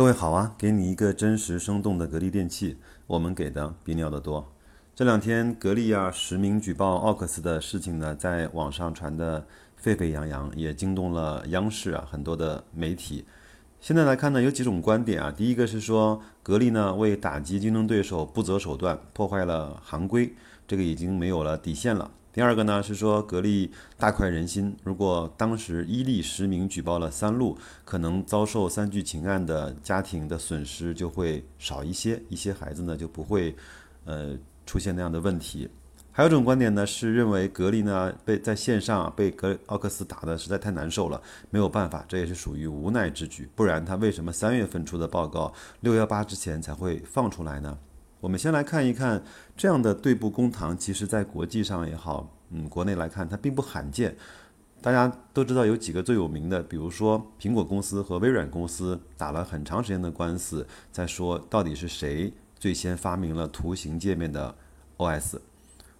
各位好啊，给你一个真实生动的格力电器，我们给的比你要的多。这两天格力啊实名举报奥克斯的事情呢，在网上传的沸沸扬扬，也惊动了央视啊很多的媒体。现在来看呢，有几种观点啊。第一个是说，格力呢为打击竞争对手不择手段，破坏了行规，这个已经没有了底线了。第二个呢是说，格力大快人心，如果当时伊利实名举报了三鹿，可能遭受三聚氰胺的家庭的损失就会少一些，一些孩子呢就不会，呃出现那样的问题。还有一种观点呢，是认为格力呢被在线上被格奥克斯打的实在太难受了，没有办法，这也是属于无奈之举。不然他为什么三月份出的报告，六幺八之前才会放出来呢？我们先来看一看这样的对簿公堂，其实在国际上也好，嗯，国内来看它并不罕见。大家都知道有几个最有名的，比如说苹果公司和微软公司打了很长时间的官司，在说到底是谁最先发明了图形界面的 OS。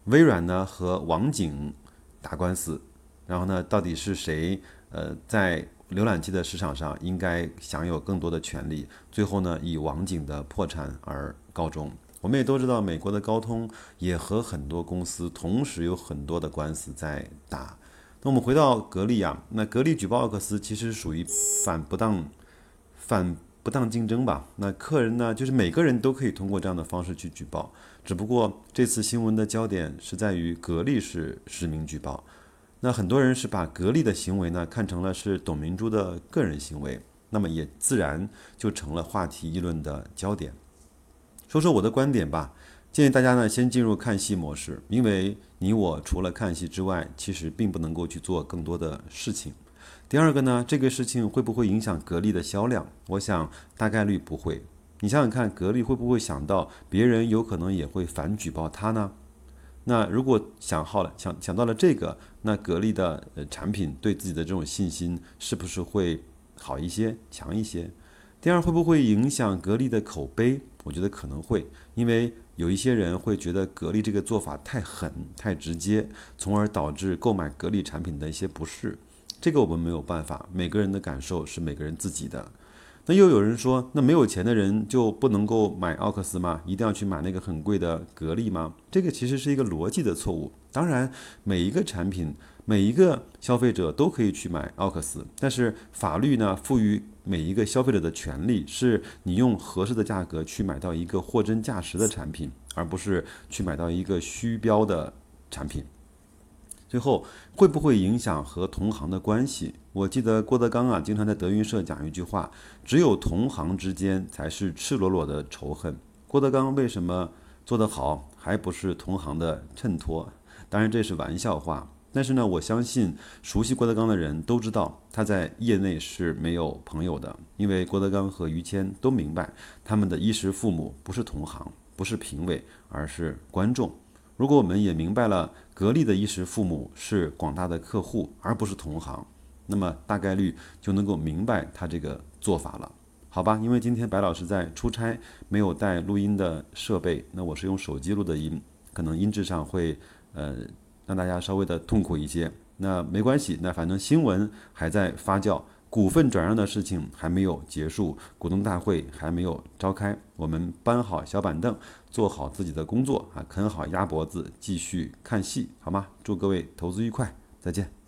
微软呢和网景打官司，然后呢到底是谁呃在浏览器的市场上应该享有更多的权利？最后呢以网景的破产而告终。我们也都知道，美国的高通也和很多公司同时有很多的官司在打。那我们回到格力啊，那格力举报奥克斯其实属于反不当、反不当竞争吧？那客人呢，就是每个人都可以通过这样的方式去举报，只不过这次新闻的焦点是在于格力是实名举报。那很多人是把格力的行为呢看成了是董明珠的个人行为，那么也自然就成了话题议论的焦点。说说我的观点吧，建议大家呢先进入看戏模式，因为你我除了看戏之外，其实并不能够去做更多的事情。第二个呢，这个事情会不会影响格力的销量？我想大概率不会。你想想看，格力会不会想到别人有可能也会反举报他呢？那如果想好了，想想到了这个，那格力的产品对自己的这种信心是不是会好一些、强一些？第二，会不会影响格力的口碑？我觉得可能会，因为有一些人会觉得格力这个做法太狠、太直接，从而导致购买格力产品的一些不适。这个我们没有办法，每个人的感受是每个人自己的。那又有人说，那没有钱的人就不能够买奥克斯吗？一定要去买那个很贵的格力吗？这个其实是一个逻辑的错误。当然，每一个产品。每一个消费者都可以去买奥克斯，但是法律呢赋予每一个消费者的权利，是你用合适的价格去买到一个货真价实的产品，而不是去买到一个虚标的产品。最后会不会影响和同行的关系？我记得郭德纲啊经常在德云社讲一句话：只有同行之间才是赤裸裸的仇恨。郭德纲为什么做得好，还不是同行的衬托？当然这是玩笑话。但是呢，我相信熟悉郭德纲的人都知道，他在业内是没有朋友的，因为郭德纲和于谦都明白，他们的衣食父母不是同行，不是评委，而是观众。如果我们也明白了，格力的衣食父母是广大的客户，而不是同行，那么大概率就能够明白他这个做法了，好吧？因为今天白老师在出差，没有带录音的设备，那我是用手机录的音，可能音质上会呃。让大家稍微的痛苦一些，那没关系，那反正新闻还在发酵，股份转让的事情还没有结束，股东大会还没有召开，我们搬好小板凳，做好自己的工作啊，啃好鸭脖子，继续看戏，好吗？祝各位投资愉快，再见。